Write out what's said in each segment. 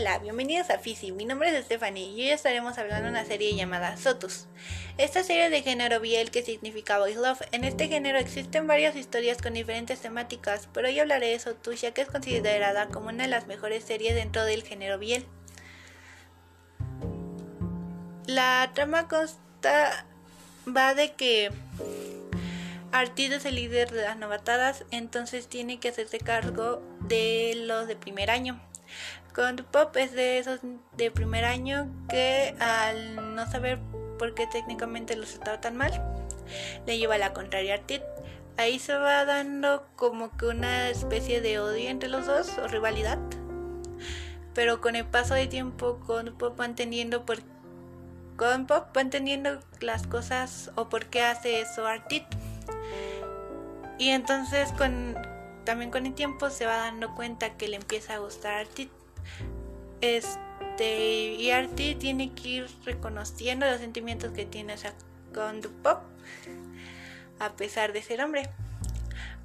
Hola, bienvenidos a Fisi. Mi nombre es Stephanie y hoy estaremos hablando de una serie llamada Sotus. Esta serie de género Biel que significa Boys Love. En este género existen varias historias con diferentes temáticas, pero hoy hablaré de Sotus ya que es considerada como una de las mejores series dentro del género Biel. La trama consta va de que Artid es el líder de las novatadas, entonces tiene que hacerse cargo de los de primer año. Con Pop es de esos de primer año que al no saber por qué técnicamente los estaba tan mal, le lleva a la contraria a Artid. Ahí se va dando como que una especie de odio entre los dos o rivalidad. Pero con el paso de tiempo, con Pop va entendiendo por con Pop va entendiendo las cosas o por qué hace eso Artid. Y entonces con también con el tiempo se va dando cuenta que le empieza a gustar Artie. Este, y Artie tiene que ir reconociendo los sentimientos que tiene hacia con Pop a pesar de ser hombre.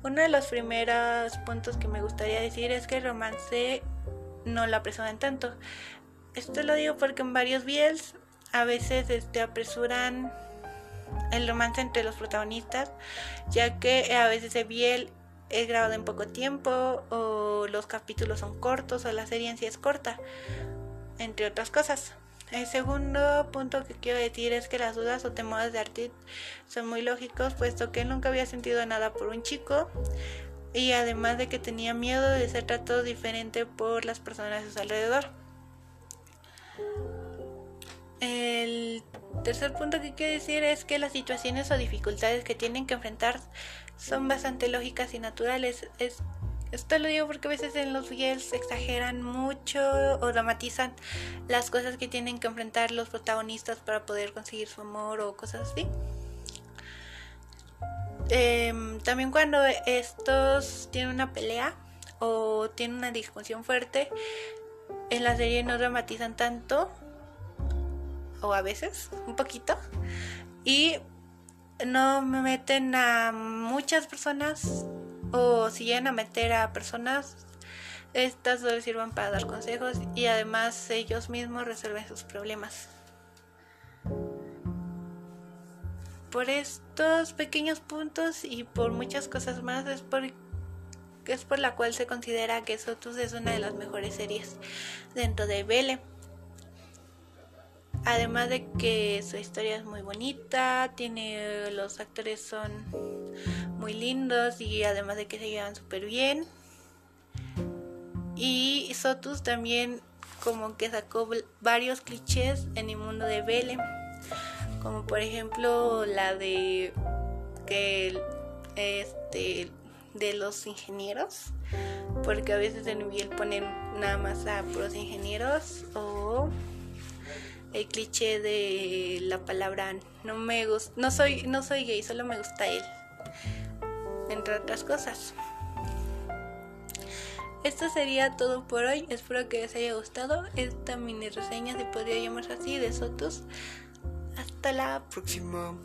Uno de los primeros puntos que me gustaría decir es que el romance no lo apresuran tanto. Esto lo digo porque en varios biels a veces este, apresuran el romance entre los protagonistas, ya que a veces el biel es grabado en poco tiempo o los capítulos son cortos o la serie en sí es corta, entre otras cosas. El segundo punto que quiero decir es que las dudas o temores de Artit son muy lógicos, puesto que nunca había sentido nada por un chico y además de que tenía miedo de ser tratado diferente por las personas a su alrededor. El tercer punto que quiero decir es que las situaciones o dificultades que tienen que enfrentar son bastante lógicas y naturales. Es, esto lo digo porque a veces en los videos exageran mucho o dramatizan las cosas que tienen que enfrentar los protagonistas para poder conseguir su amor o cosas así. Em, también cuando estos tienen una pelea o tienen una discusión fuerte, en la serie no dramatizan tanto a veces un poquito y no me meten a muchas personas o si llegan a meter a personas estas solo sirven para dar consejos y además ellos mismos resuelven sus problemas. Por estos pequeños puntos y por muchas cosas más es por es por la cual se considera que Sotus es una de las mejores series dentro de Belle Además de que su historia es muy bonita, tiene los actores son muy lindos y además de que se llevan súper bien. Y Sotus también como que sacó varios clichés en el mundo de Belle, como por ejemplo la de que este de los ingenieros, porque a veces en Biel ponen nada más a puros ingenieros o el cliché de la palabra no me gusta, no soy, no soy gay, solo me gusta él, entre otras cosas. Esto sería todo por hoy. Espero que les haya gustado esta mini reseña, se podría llamar así, de Sotos. Hasta la próxima.